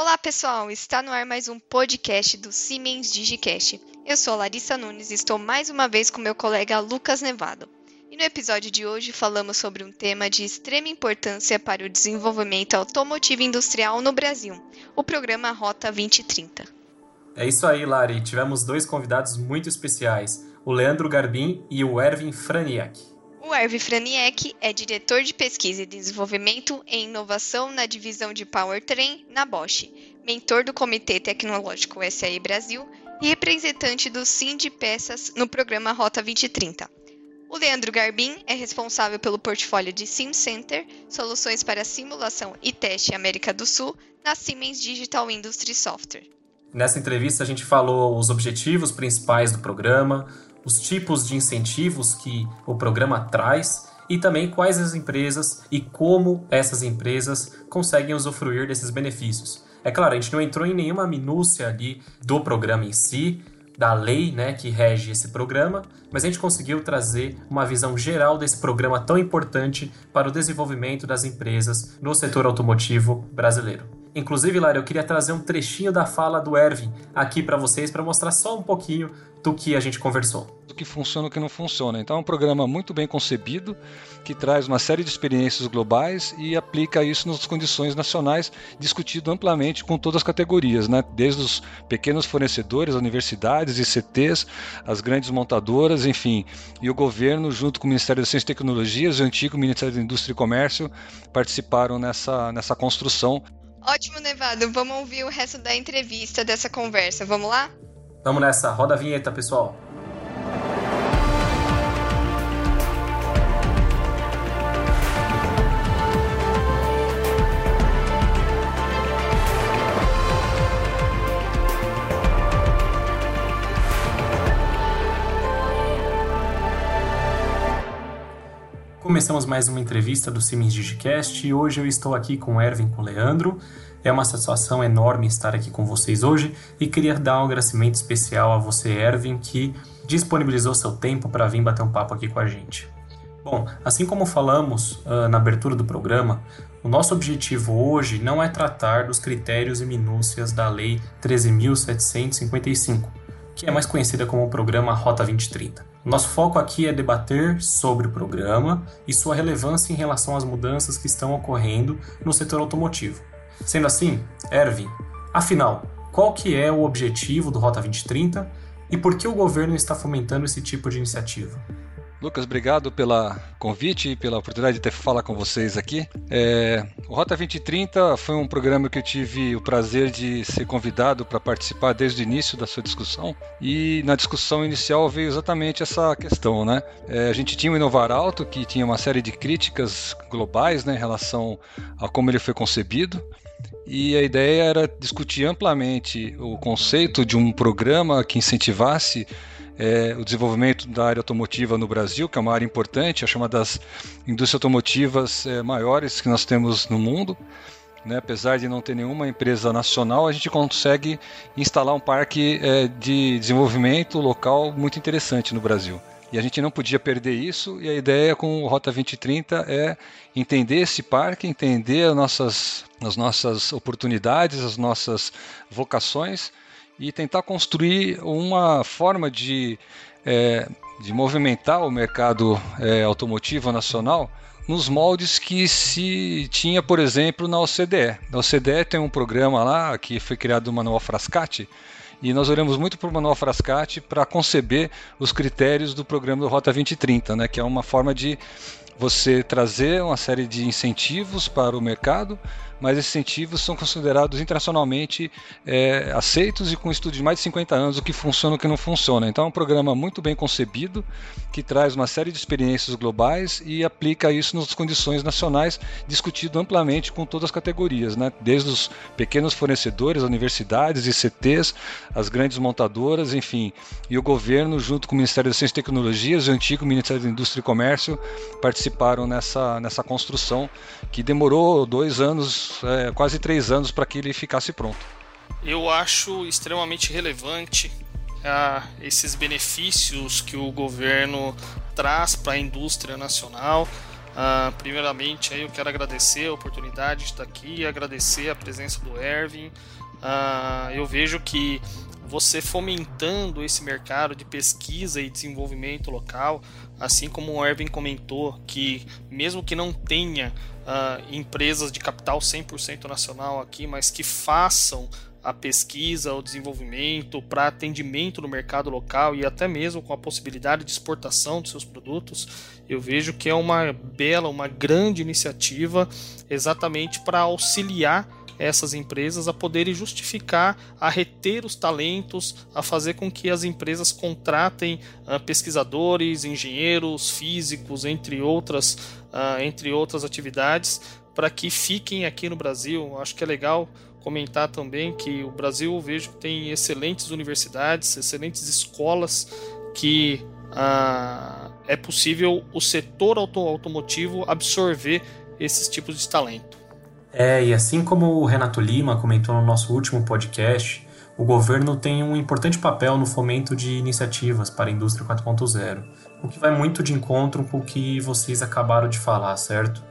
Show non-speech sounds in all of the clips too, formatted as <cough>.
Olá, pessoal! Está no ar mais um podcast do Siemens Digicast. Eu sou Larissa Nunes e estou mais uma vez com meu colega Lucas Nevado. E no episódio de hoje falamos sobre um tema de extrema importância para o desenvolvimento automotivo industrial no Brasil, o programa Rota 2030. É isso aí, Lari. Tivemos dois convidados muito especiais, o Leandro Garbim e o Erwin Franiak. O Erwin Franiek é diretor de pesquisa e desenvolvimento em inovação na divisão de Powertrain na Bosch, mentor do Comitê Tecnológico SAE Brasil e representante do Sim de Peças no programa Rota 2030. O Leandro Garbim é responsável pelo portfólio de Sim Center, soluções para simulação e teste América do Sul, na Siemens Digital Industry Software. Nessa entrevista a gente falou os objetivos principais do programa, os tipos de incentivos que o programa traz e também quais as empresas e como essas empresas conseguem usufruir desses benefícios. É claro, a gente não entrou em nenhuma minúcia ali do programa em si, da lei né, que rege esse programa, mas a gente conseguiu trazer uma visão geral desse programa tão importante para o desenvolvimento das empresas no setor automotivo brasileiro. Inclusive, Lara, eu queria trazer um trechinho da fala do Ervin aqui para vocês para mostrar só um pouquinho do que a gente conversou. Do que funciona e o que não funciona. Então é um programa muito bem concebido, que traz uma série de experiências globais e aplica isso nas condições nacionais, discutido amplamente com todas as categorias, né? desde os pequenos fornecedores, universidades, ICTs, as grandes montadoras, enfim. E o governo, junto com o Ministério da Ciência e Tecnologias e o antigo Ministério da Indústria e Comércio, participaram nessa, nessa construção Ótimo, Nevado. Vamos ouvir o resto da entrevista dessa conversa. Vamos lá? Vamos nessa. Roda a vinheta, pessoal. Começamos mais uma entrevista do Siemens Digicast e hoje eu estou aqui com Erwin com Leandro. É uma satisfação enorme estar aqui com vocês hoje e queria dar um agradecimento especial a você, Erwin, que disponibilizou seu tempo para vir bater um papo aqui com a gente. Bom, assim como falamos uh, na abertura do programa, o nosso objetivo hoje não é tratar dos critérios e minúcias da Lei 13.755, que é mais conhecida como o Programa Rota 2030. Nosso foco aqui é debater sobre o programa e sua relevância em relação às mudanças que estão ocorrendo no setor automotivo. Sendo assim, Erwin, afinal, qual que é o objetivo do Rota 2030 e por que o governo está fomentando esse tipo de iniciativa? Lucas, obrigado pela convite e pela oportunidade de ter falar com vocês aqui. É, o Rota 2030 foi um programa que eu tive o prazer de ser convidado para participar desde o início da sua discussão. E na discussão inicial veio exatamente essa questão, né? É, a gente tinha o Inovar Alto, que tinha uma série de críticas globais né, em relação a como ele foi concebido e a ideia era discutir amplamente o conceito de um programa que incentivasse é, o desenvolvimento da área automotiva no Brasil, que é uma área importante, é uma das indústrias automotivas é, maiores que nós temos no mundo. Né, apesar de não ter nenhuma empresa nacional, a gente consegue instalar um parque é, de desenvolvimento local muito interessante no Brasil. E a gente não podia perder isso, e a ideia com o Rota 2030 é entender esse parque, entender as nossas, as nossas oportunidades, as nossas vocações e tentar construir uma forma de, é, de movimentar o mercado é, automotivo nacional nos moldes que se tinha, por exemplo, na OCDE. Na OCDE tem um programa lá que foi criado o Manual Frascati, e nós olhamos muito para o Manual Frascati para conceber os critérios do programa do Rota 2030, né, que é uma forma de você trazer uma série de incentivos para o mercado mas esses incentivos são considerados internacionalmente é, aceitos e com estudos de mais de 50 anos o que funciona e o que não funciona. Então é um programa muito bem concebido, que traz uma série de experiências globais e aplica isso nas condições nacionais, discutido amplamente com todas as categorias, né? desde os pequenos fornecedores, universidades, ICTs, as grandes montadoras, enfim. E o governo, junto com o Ministério da Ciência e Tecnologias e o antigo Ministério da Indústria e Comércio, participaram nessa, nessa construção que demorou dois anos é, quase três anos para que ele ficasse pronto. Eu acho extremamente relevante ah, esses benefícios que o governo traz para a indústria nacional, Uh, primeiramente, aí eu quero agradecer a oportunidade de estar aqui, agradecer a presença do Erwin. Uh, eu vejo que você fomentando esse mercado de pesquisa e desenvolvimento local, assim como o Erwin comentou, que mesmo que não tenha uh, empresas de capital 100% nacional aqui, mas que façam a pesquisa, o desenvolvimento, para atendimento no mercado local e até mesmo com a possibilidade de exportação dos seus produtos, eu vejo que é uma bela, uma grande iniciativa exatamente para auxiliar essas empresas a poderem justificar, a reter os talentos, a fazer com que as empresas contratem uh, pesquisadores, engenheiros, físicos, entre outras, uh, entre outras atividades, para que fiquem aqui no Brasil. Acho que é legal comentar também que o Brasil eu vejo que tem excelentes universidades, excelentes escolas que ah, é possível o setor auto automotivo absorver esses tipos de talento. É, e assim como o Renato Lima comentou no nosso último podcast, o governo tem um importante papel no fomento de iniciativas para a indústria 4.0, o que vai muito de encontro com o que vocês acabaram de falar, certo?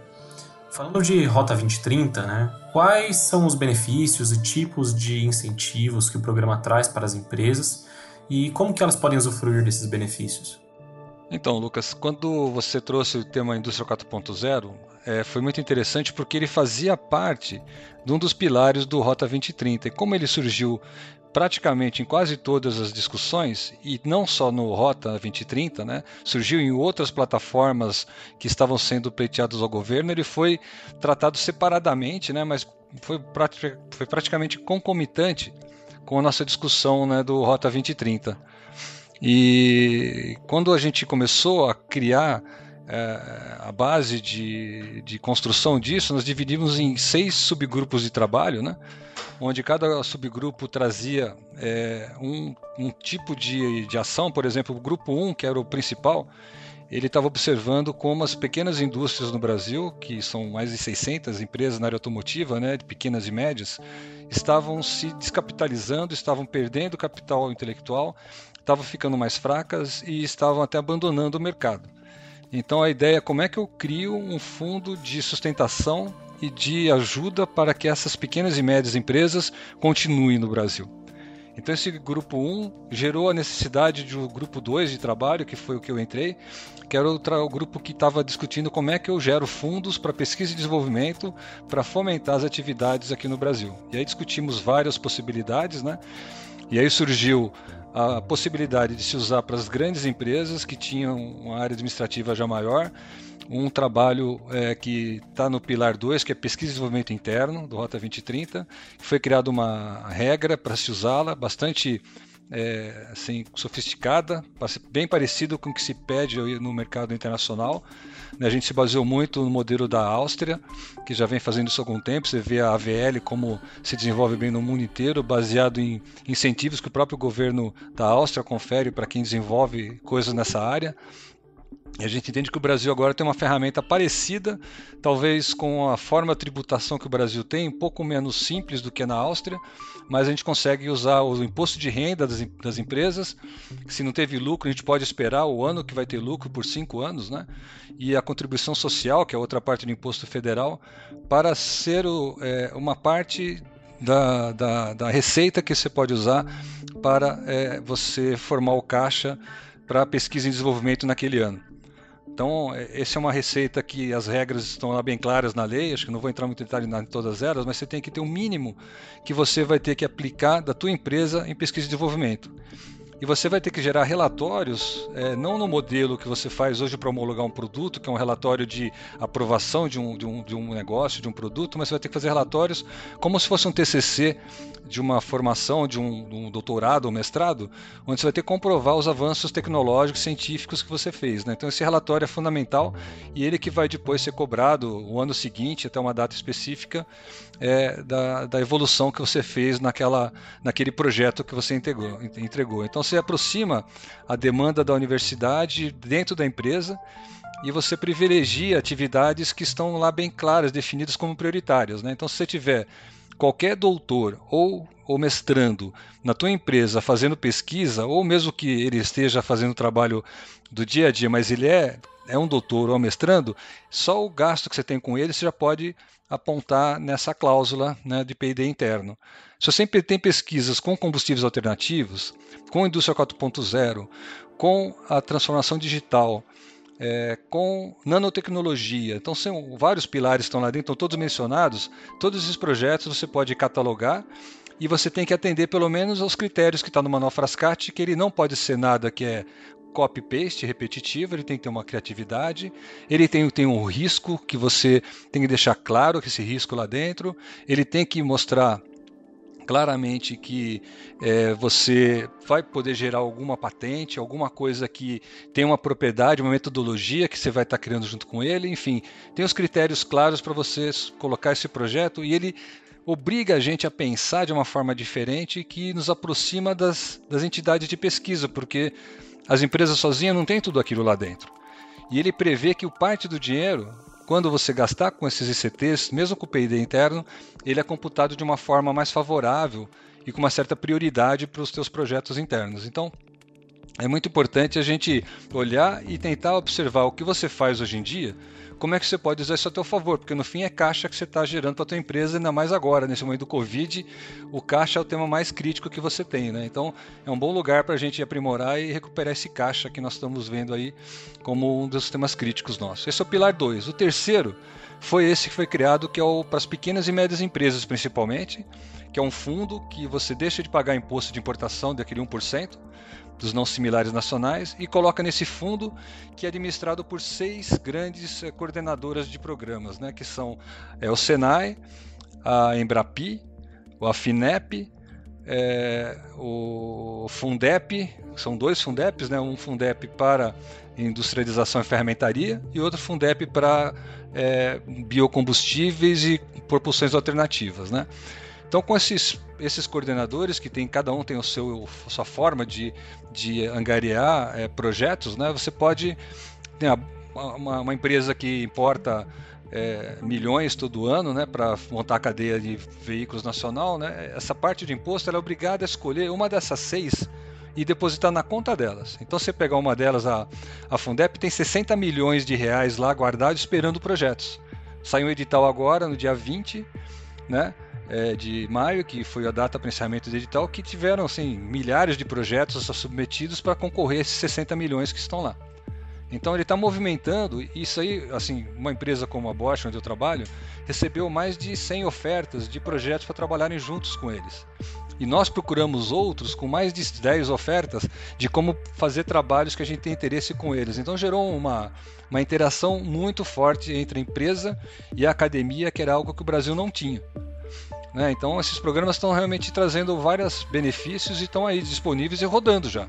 Falando de Rota 2030, né, quais são os benefícios e tipos de incentivos que o programa traz para as empresas e como que elas podem usufruir desses benefícios? Então, Lucas, quando você trouxe o tema Indústria 4.0, é, foi muito interessante porque ele fazia parte de um dos pilares do Rota 2030. E como ele surgiu praticamente em quase todas as discussões, e não só no Rota 2030, né, surgiu em outras plataformas que estavam sendo pleiteadas ao governo, ele foi tratado separadamente, né, mas foi, foi praticamente concomitante com a nossa discussão né, do Rota 2030. E quando a gente começou a criar é, a base de, de construção disso, nós dividimos em seis subgrupos de trabalho, né? Onde cada subgrupo trazia é, um, um, tipo de, de ação, por exemplo, o grupo 1, que era o principal, ele estava observando como as pequenas indústrias no Brasil, que são mais de 600 empresas na área automotiva, né, de pequenas e médias, estavam se descapitalizando, estavam perdendo capital intelectual, estavam ficando mais fracas e estavam até abandonando o mercado. Então a ideia é como é que eu crio um fundo de sustentação e de ajuda para que essas pequenas e médias empresas continuem no Brasil. Então esse grupo 1 gerou a necessidade de um grupo 2 de trabalho, que foi o que eu entrei, que era o, o grupo que estava discutindo como é que eu gero fundos para pesquisa e desenvolvimento para fomentar as atividades aqui no Brasil. E aí discutimos várias possibilidades, né? E aí surgiu a possibilidade de se usar para as grandes empresas que tinham uma área administrativa já maior, um trabalho é, que está no pilar 2, que é pesquisa e desenvolvimento interno, do Rota 2030. Foi criada uma regra para se usá-la, bastante é, assim, sofisticada, bem parecido com o que se pede no mercado internacional. Né, a gente se baseou muito no modelo da Áustria, que já vem fazendo isso há algum tempo. Você vê a AVL como se desenvolve bem no mundo inteiro, baseado em incentivos que o próprio governo da Áustria confere para quem desenvolve coisas nessa área. A gente entende que o Brasil agora tem uma ferramenta parecida, talvez com a forma de tributação que o Brasil tem, um pouco menos simples do que na Áustria, mas a gente consegue usar o imposto de renda das, das empresas. Se não teve lucro, a gente pode esperar o ano que vai ter lucro por cinco anos, né? E a contribuição social, que é outra parte do imposto federal, para ser o, é, uma parte da, da, da, receita que você pode usar para é, você formar o caixa para pesquisa e desenvolvimento naquele ano. Então, é, essa é uma receita que as regras estão lá bem claras na lei, acho que não vou entrar muito em detalhe em todas elas, mas você tem que ter um mínimo que você vai ter que aplicar da tua empresa em pesquisa e desenvolvimento. E você vai ter que gerar relatórios, é, não no modelo que você faz hoje para homologar um produto, que é um relatório de aprovação de um, de, um, de um negócio, de um produto, mas você vai ter que fazer relatórios como se fosse um TCC de uma formação, de um, um doutorado ou mestrado, onde você vai ter que comprovar os avanços tecnológicos científicos que você fez. Né? Então esse relatório é fundamental e ele que vai depois ser cobrado o ano seguinte, até uma data específica, é, da, da evolução que você fez naquela, naquele projeto que você entregou. entregou. Então você aproxima a demanda da universidade dentro da empresa e você privilegia atividades que estão lá bem claras, definidas como prioritárias. Né? Então, se você tiver qualquer doutor ou, ou mestrando na tua empresa fazendo pesquisa, ou mesmo que ele esteja fazendo trabalho do dia a dia, mas ele é é um doutor ou mestrando, só o gasto que você tem com ele você já pode apontar nessa cláusula né, de P&D interno. Se você tem pesquisas com combustíveis alternativos, com indústria 4.0, com a transformação digital, é, com nanotecnologia. Então, são vários pilares que estão lá dentro, estão todos mencionados. Todos esses projetos você pode catalogar e você tem que atender pelo menos aos critérios que está no Manual Frascati, que ele não pode ser nada que é copy-paste repetitivo, ele tem que ter uma criatividade, ele tem, tem um risco que você tem que deixar claro que esse risco lá dentro, ele tem que mostrar claramente que é, você vai poder gerar alguma patente, alguma coisa que tem uma propriedade, uma metodologia que você vai estar criando junto com ele, enfim, tem os critérios claros para você colocar esse projeto e ele obriga a gente a pensar de uma forma diferente que nos aproxima das, das entidades de pesquisa, porque as empresas sozinhas não têm tudo aquilo lá dentro. E ele prevê que o parte do dinheiro quando você gastar com esses ICTs, mesmo com o PID interno, ele é computado de uma forma mais favorável e com uma certa prioridade para os seus projetos internos. Então, é muito importante a gente olhar e tentar observar o que você faz hoje em dia como é que você pode usar isso a seu favor, porque no fim é caixa que você está gerando para a tua empresa, ainda mais agora, nesse momento do Covid, o caixa é o tema mais crítico que você tem, né? Então é um bom lugar para a gente aprimorar e recuperar esse caixa que nós estamos vendo aí como um dos temas críticos nossos. Esse é o pilar 2. O terceiro foi esse que foi criado, que é para as pequenas e médias empresas principalmente, que é um fundo que você deixa de pagar imposto de importação daquele 1%, dos não similares nacionais e coloca nesse fundo que é administrado por seis grandes eh, coordenadoras de programas, né, que são é, o Senai, a Embrapi, o Afinep, é, o Fundep, são dois Fundeps, né, um Fundep para industrialização e ferramentaria e outro Fundep para é, biocombustíveis e propulsões alternativas. Né? Então, com esses, esses coordenadores, que tem cada um tem o seu a sua forma de, de angariar é, projetos, né? Você pode ter uma, uma empresa que importa é, milhões todo ano, né, para montar a cadeia de veículos nacional, né? Essa parte de imposto ela é obrigada a escolher uma dessas seis e depositar na conta delas. Então, você pegar uma delas, a, a Fundep tem 60 milhões de reais lá guardados esperando projetos. Saiu um edital agora, no dia 20, né? É, de maio, que foi a data para encerramento do edital, que tiveram assim, milhares de projetos submetidos para concorrer a esses 60 milhões que estão lá. Então ele está movimentando, isso aí, assim, uma empresa como a Bosch, onde eu trabalho, recebeu mais de 100 ofertas de projetos para trabalharem juntos com eles. E nós procuramos outros com mais de 10 ofertas de como fazer trabalhos que a gente tem interesse com eles. Então gerou uma, uma interação muito forte entre a empresa e a academia, que era algo que o Brasil não tinha. Né? Então esses programas estão realmente trazendo vários benefícios e estão aí disponíveis e rodando já.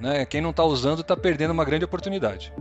Né? Quem não está usando está perdendo uma grande oportunidade.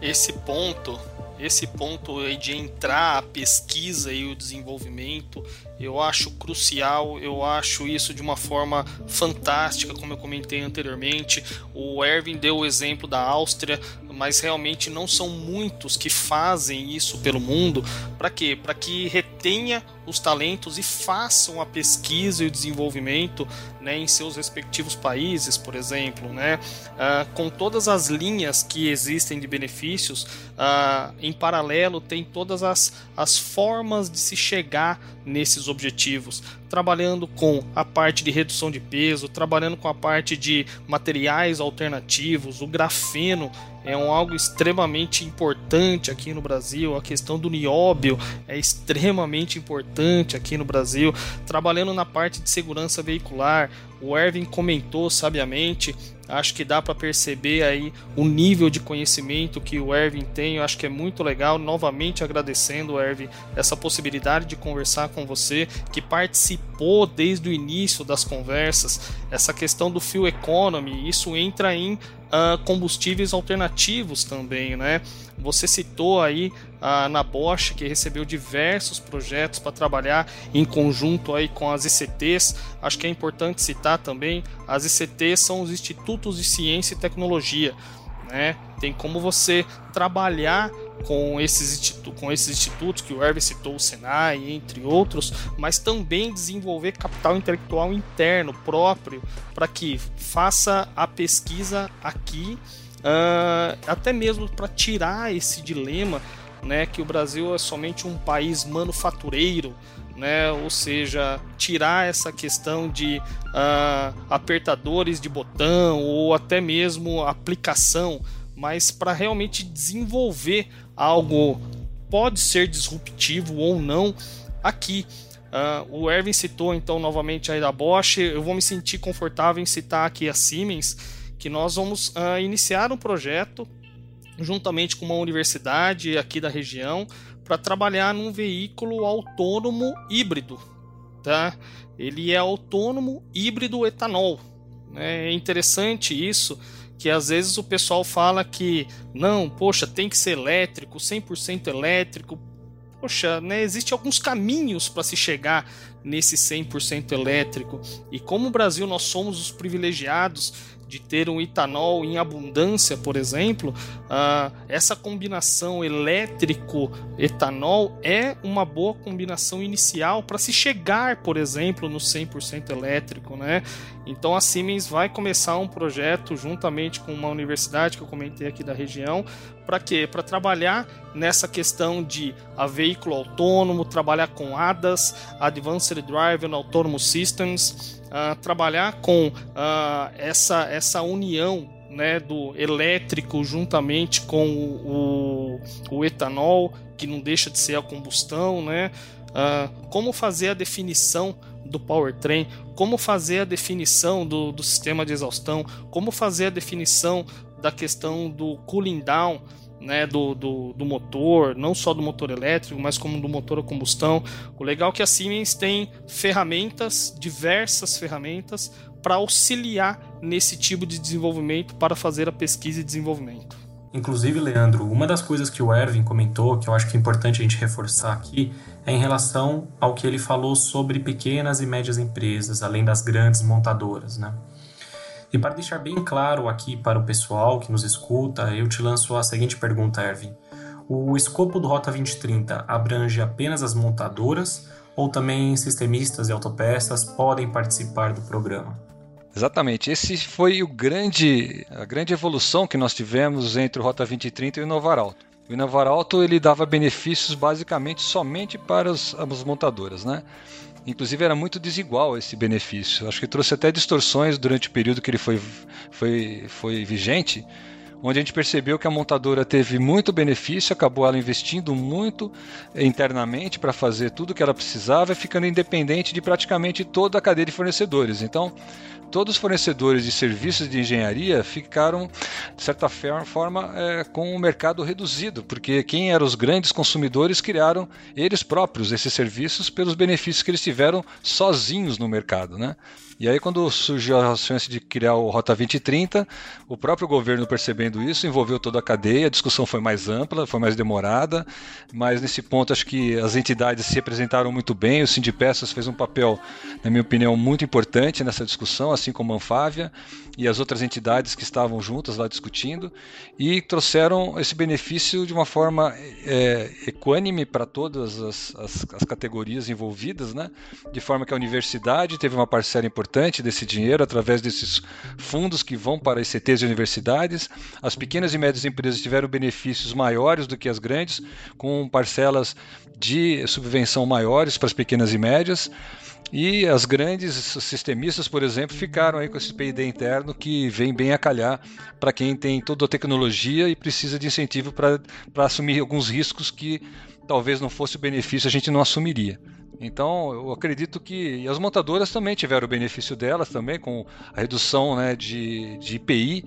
Esse ponto, esse ponto de entrar a pesquisa e o desenvolvimento, eu acho crucial, eu acho isso de uma forma fantástica, como eu comentei anteriormente. O Erwin deu o exemplo da Áustria, mas realmente não são muitos que fazem isso pelo mundo. Para quê? Para que retenha os talentos e façam a pesquisa e o desenvolvimento né, em seus respectivos países, por exemplo, né, uh, com todas as linhas que existem de benefícios, uh, em paralelo tem todas as, as formas de se chegar nesses objetivos, trabalhando com a parte de redução de peso, trabalhando com a parte de materiais alternativos, o grafeno é um algo extremamente importante aqui no Brasil, a questão do nióbio é extremamente importante aqui no Brasil, trabalhando na parte de segurança veicular, o Erwin comentou sabiamente, acho que dá para perceber aí o nível de conhecimento que o Erwin tem, eu acho que é muito legal. Novamente agradecendo, Erwin, essa possibilidade de conversar com você, que participou desde o início das conversas. Essa questão do fuel economy, isso entra em uh, combustíveis alternativos também, né? Você citou aí a na Bosch que recebeu diversos projetos para trabalhar em conjunto aí com as ICTs. Acho que é importante citar também, as ICTs são os Institutos de Ciência e Tecnologia. Né? Tem como você trabalhar com esses, com esses institutos que o Hervé citou, o Senai, entre outros, mas também desenvolver capital intelectual interno próprio para que faça a pesquisa aqui uh, até mesmo para tirar esse dilema né, que o Brasil é somente um país manufatureiro, né, ou seja, tirar essa questão de uh, apertadores de botão ou até mesmo aplicação, mas para realmente desenvolver algo pode ser disruptivo ou não aqui. Uh, o Erwin citou então novamente aí da Bosch. Eu vou me sentir confortável em citar aqui a Siemens, que nós vamos uh, iniciar um projeto juntamente com uma universidade aqui da região para trabalhar num veículo autônomo híbrido, tá? Ele é autônomo híbrido etanol. Né? É interessante isso, que às vezes o pessoal fala que não, poxa, tem que ser elétrico, 100% elétrico. Poxa, né, existem alguns caminhos para se chegar nesse 100% elétrico. E como o Brasil nós somos os privilegiados de ter um etanol em abundância, por exemplo, uh, essa combinação elétrico-etanol é uma boa combinação inicial para se chegar, por exemplo, no 100% elétrico. Né? Então a Siemens vai começar um projeto juntamente com uma universidade que eu comentei aqui da região, para quê? Para trabalhar nessa questão de a veículo autônomo, trabalhar com ADAS, Advanced Drive Autonomous Systems, trabalhar com uh, essa, essa união né, do elétrico juntamente com o, o, o, etanol, que não deixa de ser a combustão, né? Uh, como fazer a definição do powertrain, como fazer a definição do, do sistema de exaustão, como fazer a definição da questão do cooling down, né, do, do, do, motor, não só do motor elétrico, mas como do motor a combustão. O legal é que a Siemens tem ferramentas, diversas ferramentas, para auxiliar nesse tipo de desenvolvimento para fazer a pesquisa e desenvolvimento. Inclusive, Leandro, uma das coisas que o Erwin comentou, que eu acho que é importante a gente reforçar aqui, é em relação ao que ele falou sobre pequenas e médias empresas, além das grandes montadoras, né? E para deixar bem claro aqui para o pessoal que nos escuta, eu te lanço a seguinte pergunta, Erwin. O escopo do Rota 2030 abrange apenas as montadoras ou também sistemistas e autopeças podem participar do programa? Exatamente. Esse foi o grande, a grande evolução que nós tivemos entre o Rota 2030 e o Inovar Alto. O Inovar Alto ele dava benefícios basicamente somente para as, as montadoras, né? Inclusive era muito desigual esse benefício. Acho que trouxe até distorções durante o período que ele foi, foi, foi vigente, onde a gente percebeu que a montadora teve muito benefício, acabou ela investindo muito internamente para fazer tudo o que ela precisava, ficando independente de praticamente toda a cadeia de fornecedores. Então, todos os fornecedores de serviços de engenharia ficaram, de certa forma, é, com o mercado reduzido, porque quem eram os grandes consumidores criaram eles próprios esses serviços pelos benefícios que eles tiveram sozinhos no mercado. Né? E aí, quando surgiu a chance de criar o Rota 2030, o próprio governo percebendo isso, envolveu toda a cadeia, a discussão foi mais ampla, foi mais demorada, mas nesse ponto acho que as entidades se representaram muito bem, o Sindipeças fez um papel, na minha opinião, muito importante nessa discussão, assim como a Anfávia e as outras entidades que estavam juntas lá discutindo, e trouxeram esse benefício de uma forma é, equânime para todas as, as, as categorias envolvidas, né? de forma que a universidade teve uma parcela importante importante desse dinheiro através desses fundos que vão para ICTs e universidades. As pequenas e médias empresas tiveram benefícios maiores do que as grandes, com parcelas de subvenção maiores para as pequenas e médias. E as grandes sistemistas, por exemplo, ficaram aí com esse PID interno que vem bem a calhar para quem tem toda a tecnologia e precisa de incentivo para assumir alguns riscos que talvez não fosse o benefício a gente não assumiria. Então, eu acredito que as montadoras também tiveram o benefício delas também com a redução né, de, de IPI,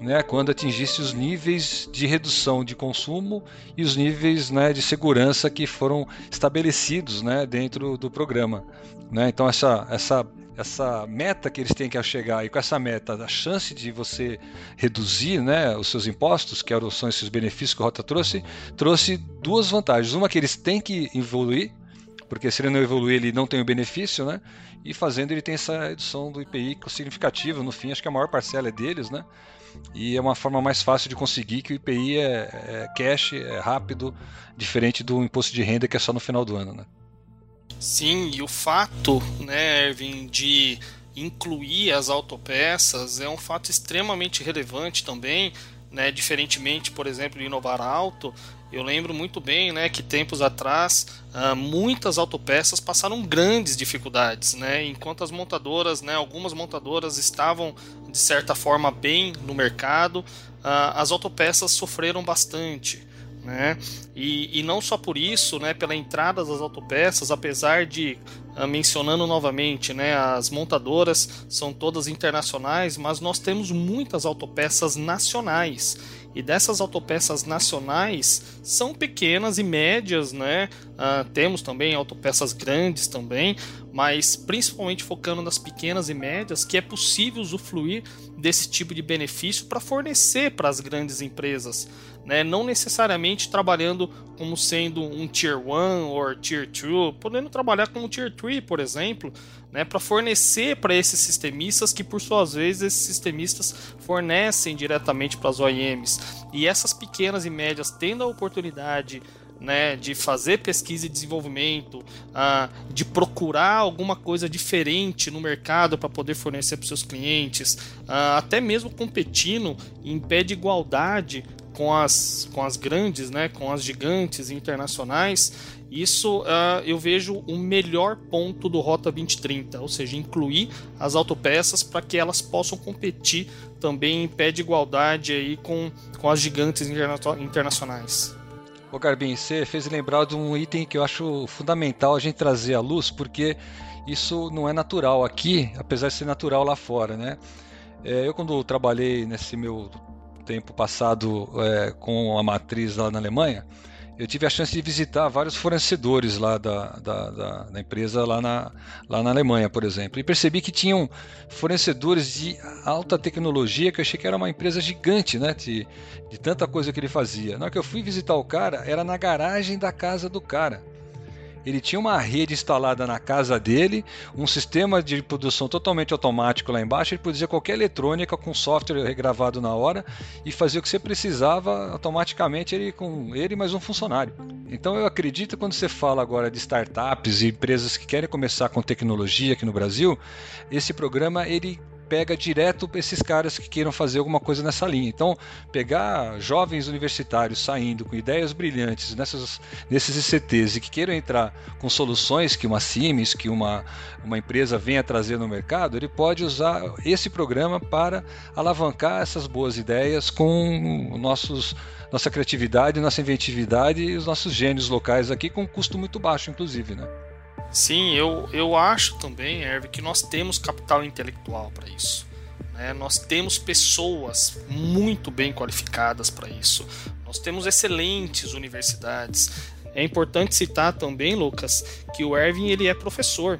né, quando atingisse os níveis de redução de consumo e os níveis né, de segurança que foram estabelecidos né, dentro do programa. Né? Então, essa, essa, essa meta que eles têm que chegar e com essa meta, a chance de você reduzir né, os seus impostos, que são esses benefícios que a Rota trouxe, trouxe duas vantagens. Uma que eles têm que evoluir porque se ele não evoluir, ele não tem o benefício, né? E fazendo, ele tem essa redução do IPI significativa. No fim, acho que a maior parcela é deles, né? E é uma forma mais fácil de conseguir que o IPI é, é cash, é rápido, diferente do imposto de renda que é só no final do ano, né? Sim, e o fato, né, Erwin, de incluir as autopeças é um fato extremamente relevante também né, diferentemente, por exemplo, de Inovar Alto, eu lembro muito bem né, que tempos atrás uh, muitas autopeças passaram grandes dificuldades, né, enquanto as montadoras, né, algumas montadoras estavam de certa forma bem no mercado, uh, as autopeças sofreram bastante. Né? E, e não só por isso, né, pela entrada das autopeças, apesar de mencionando novamente, né, as montadoras são todas internacionais, mas nós temos muitas autopeças nacionais e dessas autopeças nacionais são pequenas e médias, né? Uh, temos também autopeças grandes também, mas principalmente focando nas pequenas e médias, que é possível usufruir desse tipo de benefício para fornecer para as grandes empresas. Né? Não necessariamente trabalhando como sendo um Tier 1 ou Tier 2, podendo trabalhar como Tier 3, por exemplo, né? para fornecer para esses sistemistas que, por suas vezes, esses sistemistas fornecem diretamente para as OEMs. E essas pequenas e médias tendo a oportunidade né, de fazer pesquisa e desenvolvimento, uh, de procurar alguma coisa diferente no mercado para poder fornecer para seus clientes, uh, até mesmo competindo em pé de igualdade com as, com as grandes, né, com as gigantes internacionais, isso uh, eu vejo o melhor ponto do Rota 2030, ou seja, incluir as autopeças para que elas possam competir também em pé de igualdade aí com, com as gigantes interna internacionais. Ô Garbin, você fez lembrar de um item que eu acho fundamental a gente trazer à luz, porque isso não é natural aqui, apesar de ser natural lá fora, né? É, eu quando trabalhei nesse meu tempo passado é, com a matriz lá na Alemanha, eu tive a chance de visitar vários fornecedores lá da, da, da, da, empresa lá na, lá na Alemanha, por exemplo, e percebi que tinham fornecedores de alta tecnologia que eu achei que era uma empresa gigante, né, de, de tanta coisa que ele fazia. Na hora que eu fui visitar o cara, era na garagem da casa do cara. Ele tinha uma rede instalada na casa dele, um sistema de produção totalmente automático lá embaixo. Ele podia qualquer eletrônica com software regravado na hora e fazer o que você precisava automaticamente ele com ele mais um funcionário. Então eu acredito quando você fala agora de startups e empresas que querem começar com tecnologia aqui no Brasil, esse programa ele pega direto esses caras que queiram fazer alguma coisa nessa linha. Então, pegar jovens universitários saindo com ideias brilhantes nessas, nesses ICTs e que queiram entrar com soluções que uma Siemens, que uma, uma empresa venha trazer no mercado, ele pode usar esse programa para alavancar essas boas ideias com nossos nossa criatividade, nossa inventividade e os nossos gênios locais aqui com um custo muito baixo, inclusive, né? Sim, eu, eu acho também, Herve, que nós temos capital intelectual para isso. Né? Nós temos pessoas muito bem qualificadas para isso. Nós temos excelentes universidades. É importante citar também, Lucas, que o Ervin ele é professor.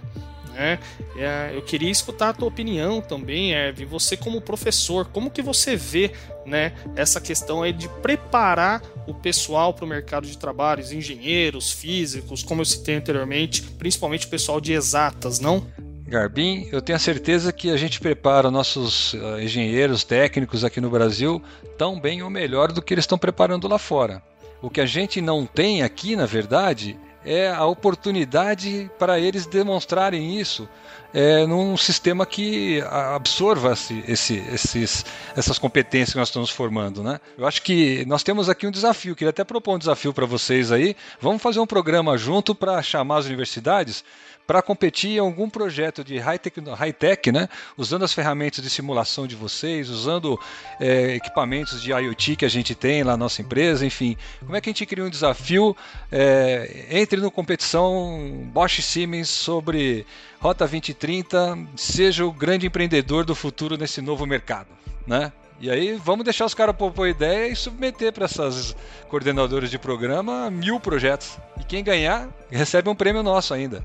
Né? É, eu queria escutar a tua opinião também, Ervin. Você como professor, como que você vê né, essa questão aí de preparar o pessoal para o mercado de trabalho, os engenheiros, físicos, como eu citei anteriormente, principalmente o pessoal de exatas, não? Garbim, eu tenho a certeza que a gente prepara nossos uh, engenheiros técnicos aqui no Brasil tão bem ou melhor do que eles estão preparando lá fora. O que a gente não tem aqui, na verdade, é a oportunidade para eles demonstrarem isso é, num sistema que absorva esse, esse, esses, essas competências que nós estamos formando. Né? Eu acho que nós temos aqui um desafio, queria até propor um desafio para vocês aí. Vamos fazer um programa junto para chamar as universidades para competir em algum projeto de high-tech, high -tech, né? usando as ferramentas de simulação de vocês, usando é, equipamentos de IoT que a gente tem lá na nossa empresa, enfim. Como é que a gente cria um desafio? É, entre no competição Bosch Siemens sobre Rota 2030, seja o grande empreendedor do futuro nesse novo mercado. Né? E aí vamos deixar os caras propor ideia e submeter para essas coordenadoras de programa mil projetos. E quem ganhar recebe um prêmio nosso ainda.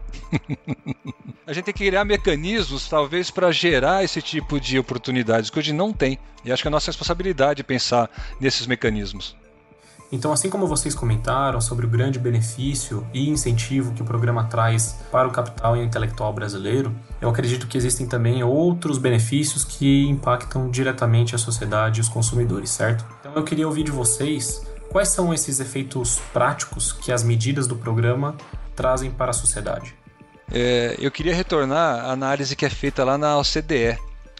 <laughs> a gente tem que criar mecanismos, talvez, para gerar esse tipo de oportunidades que hoje não tem. E acho que é a nossa responsabilidade pensar nesses mecanismos. Então, assim como vocês comentaram sobre o grande benefício e incentivo que o programa traz para o capital intelectual brasileiro, eu acredito que existem também outros benefícios que impactam diretamente a sociedade e os consumidores, certo? Então, eu queria ouvir de vocês quais são esses efeitos práticos que as medidas do programa trazem para a sociedade. É, eu queria retornar à análise que é feita lá na OCDE,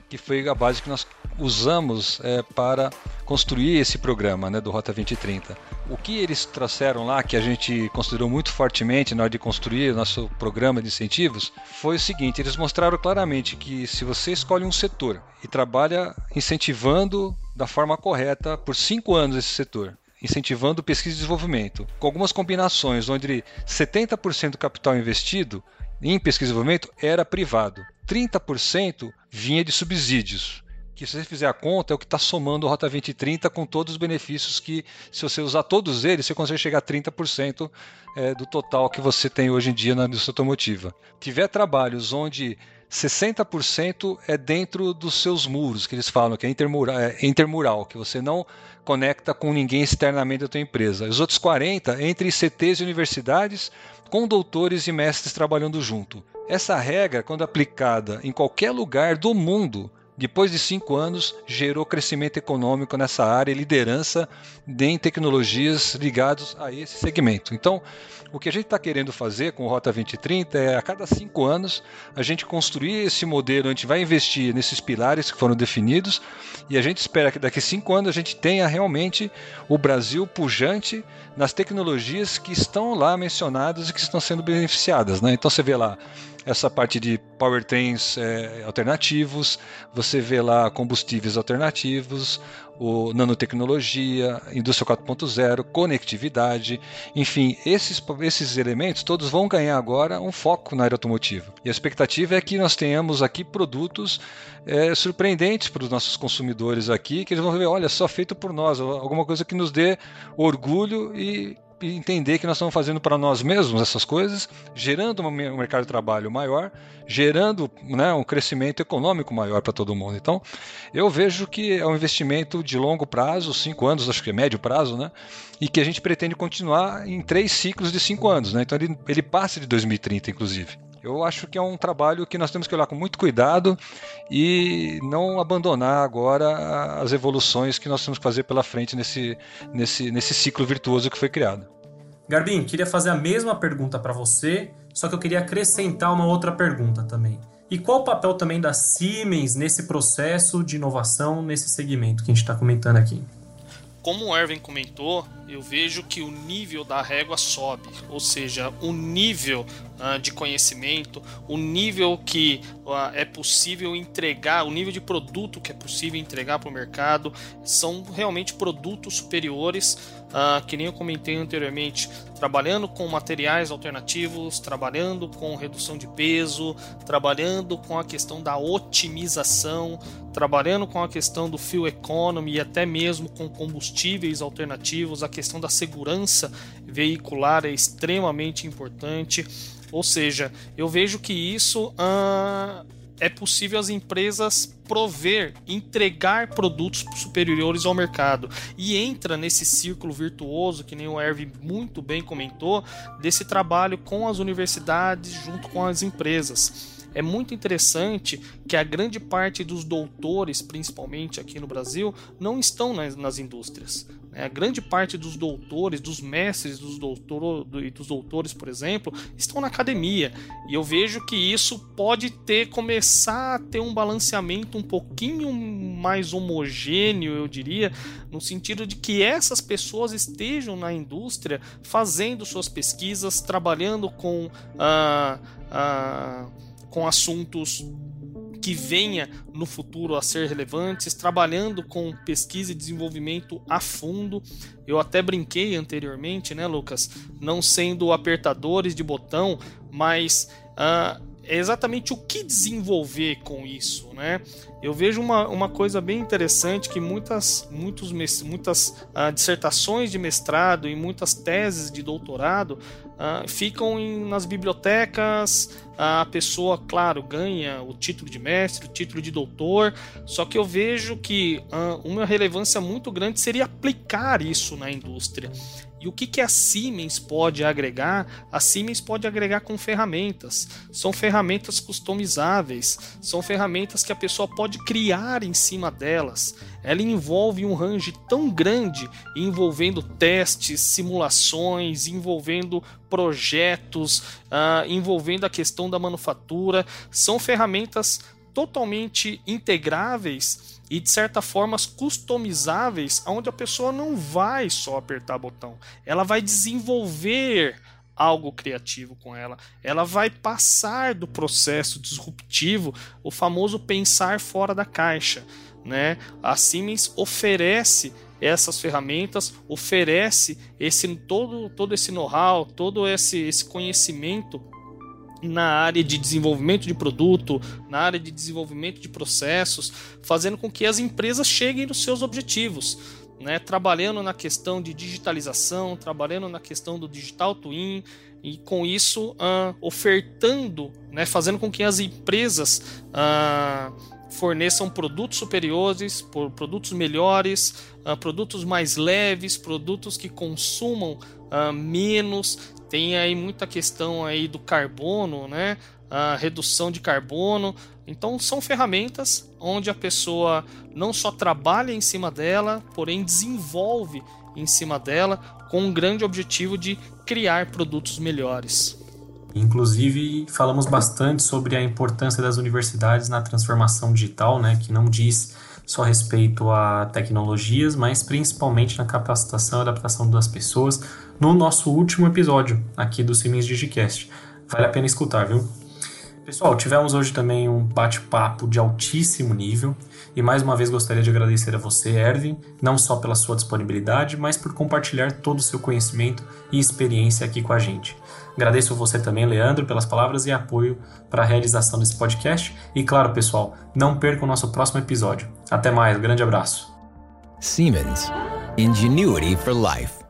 que foi a base que nós usamos é, para construir esse programa né, do Rota 2030. O que eles trouxeram lá, que a gente considerou muito fortemente na hora de construir o nosso programa de incentivos, foi o seguinte: eles mostraram claramente que se você escolhe um setor e trabalha incentivando da forma correta por cinco anos esse setor, incentivando pesquisa e desenvolvimento, com algumas combinações onde 70% do capital investido em pesquisa e desenvolvimento era privado, 30% vinha de subsídios. Que se você fizer a conta, é o que está somando o Rota 2030 com todos os benefícios que, se você usar todos eles, você consegue chegar a 30% é, do total que você tem hoje em dia na indústria automotiva. Tiver trabalhos onde 60% é dentro dos seus muros, que eles falam que é intermural, é intermural, que você não conecta com ninguém externamente da tua empresa. Os outros 40 entre CTs e universidades, com doutores e mestres trabalhando junto. Essa regra, quando aplicada em qualquer lugar do mundo, depois de cinco anos, gerou crescimento econômico nessa área e liderança em tecnologias ligadas a esse segmento. Então, o que a gente está querendo fazer com o Rota 2030 é a cada cinco anos a gente construir esse modelo, a gente vai investir nesses pilares que foram definidos e a gente espera que daqui cinco anos a gente tenha realmente o Brasil pujante nas tecnologias que estão lá mencionadas e que estão sendo beneficiadas. Né? Então você vê lá essa parte de powertrains é, alternativos, você vê lá combustíveis alternativos, o nanotecnologia, indústria 4.0, conectividade, enfim, esses, esses elementos todos vão ganhar agora um foco na área automotiva. E a expectativa é que nós tenhamos aqui produtos é, surpreendentes para os nossos consumidores aqui, que eles vão ver, olha, só feito por nós, alguma coisa que nos dê orgulho e entender que nós estamos fazendo para nós mesmos essas coisas, gerando um mercado de trabalho maior, gerando né, um crescimento econômico maior para todo mundo. Então, eu vejo que é um investimento de longo prazo, cinco anos, acho que é médio prazo, né? E que a gente pretende continuar em três ciclos de cinco anos, né? Então, ele, ele passa de 2030, inclusive. Eu acho que é um trabalho que nós temos que olhar com muito cuidado e não abandonar agora as evoluções que nós temos que fazer pela frente nesse, nesse, nesse ciclo virtuoso que foi criado. Garbin, queria fazer a mesma pergunta para você, só que eu queria acrescentar uma outra pergunta também. E qual o papel também da Siemens nesse processo de inovação nesse segmento que a gente está comentando aqui? Como o Erwin comentou, eu vejo que o nível da régua sobe, ou seja, o nível uh, de conhecimento, o nível que uh, é possível entregar, o nível de produto que é possível entregar para o mercado, são realmente produtos superiores, uh, que nem eu comentei anteriormente, trabalhando com materiais alternativos, trabalhando com redução de peso, trabalhando com a questão da otimização, trabalhando com a questão do fuel economy e até mesmo com combustíveis alternativos, a questão da segurança veicular é extremamente importante. Ou seja, eu vejo que isso ah, é possível as empresas prover, entregar produtos superiores ao mercado. E entra nesse círculo virtuoso, que nem o Erv muito bem comentou, desse trabalho com as universidades junto com as empresas é muito interessante que a grande parte dos doutores, principalmente aqui no Brasil, não estão nas, nas indústrias. A grande parte dos doutores, dos mestres dos, doutor, e dos doutores, por exemplo, estão na academia. E eu vejo que isso pode ter começar a ter um balanceamento um pouquinho mais homogêneo, eu diria, no sentido de que essas pessoas estejam na indústria fazendo suas pesquisas, trabalhando com a. Uh, uh, com assuntos que venha no futuro a ser relevantes, trabalhando com pesquisa e desenvolvimento a fundo. Eu até brinquei anteriormente, né, Lucas? Não sendo apertadores de botão, mas uh, é exatamente o que desenvolver com isso, né? Eu vejo uma, uma coisa bem interessante que muitas, muitos, muitas uh, dissertações de mestrado e muitas teses de doutorado uh, ficam em, nas bibliotecas. A pessoa, claro, ganha o título de mestre, o título de doutor, só que eu vejo que uh, uma relevância muito grande seria aplicar isso na indústria. E o que, que a Siemens pode agregar? A Siemens pode agregar com ferramentas. São ferramentas customizáveis, são ferramentas que a pessoa pode criar em cima delas. Ela envolve um range tão grande, envolvendo testes, simulações, envolvendo projetos, uh, envolvendo a questão da manufatura. São ferramentas totalmente integráveis e de certa forma customizáveis, onde a pessoa não vai só apertar botão, ela vai desenvolver algo criativo com ela. Ela vai passar do processo disruptivo, o famoso pensar fora da caixa. Né? A Siemens oferece essas ferramentas, oferece esse todo, todo esse know-how, todo esse, esse conhecimento na área de desenvolvimento de produto, na área de desenvolvimento de processos, fazendo com que as empresas cheguem nos seus objetivos né, trabalhando na questão de digitalização, trabalhando na questão do digital twin e com isso uh, ofertando, né, fazendo com que as empresas uh, forneçam produtos superiores, produtos melhores, uh, produtos mais leves, produtos que consumam menos. Tem aí muita questão aí do carbono, né? A redução de carbono, então são ferramentas onde a pessoa não só trabalha em cima dela, porém desenvolve em cima dela com um grande objetivo de criar produtos melhores. Inclusive, falamos bastante sobre a importância das universidades na transformação digital, né, que não diz só respeito a tecnologias, mas principalmente na capacitação e adaptação das pessoas, no nosso último episódio aqui do Siemens Digicast. Vale a pena escutar, viu? Pessoal, tivemos hoje também um bate-papo de altíssimo nível e mais uma vez gostaria de agradecer a você, Erwin, não só pela sua disponibilidade, mas por compartilhar todo o seu conhecimento e experiência aqui com a gente. Agradeço você também, Leandro, pelas palavras e apoio para a realização desse podcast. E claro, pessoal, não perca o nosso próximo episódio. Até mais, grande abraço. Siemens. Ingenuity for Life.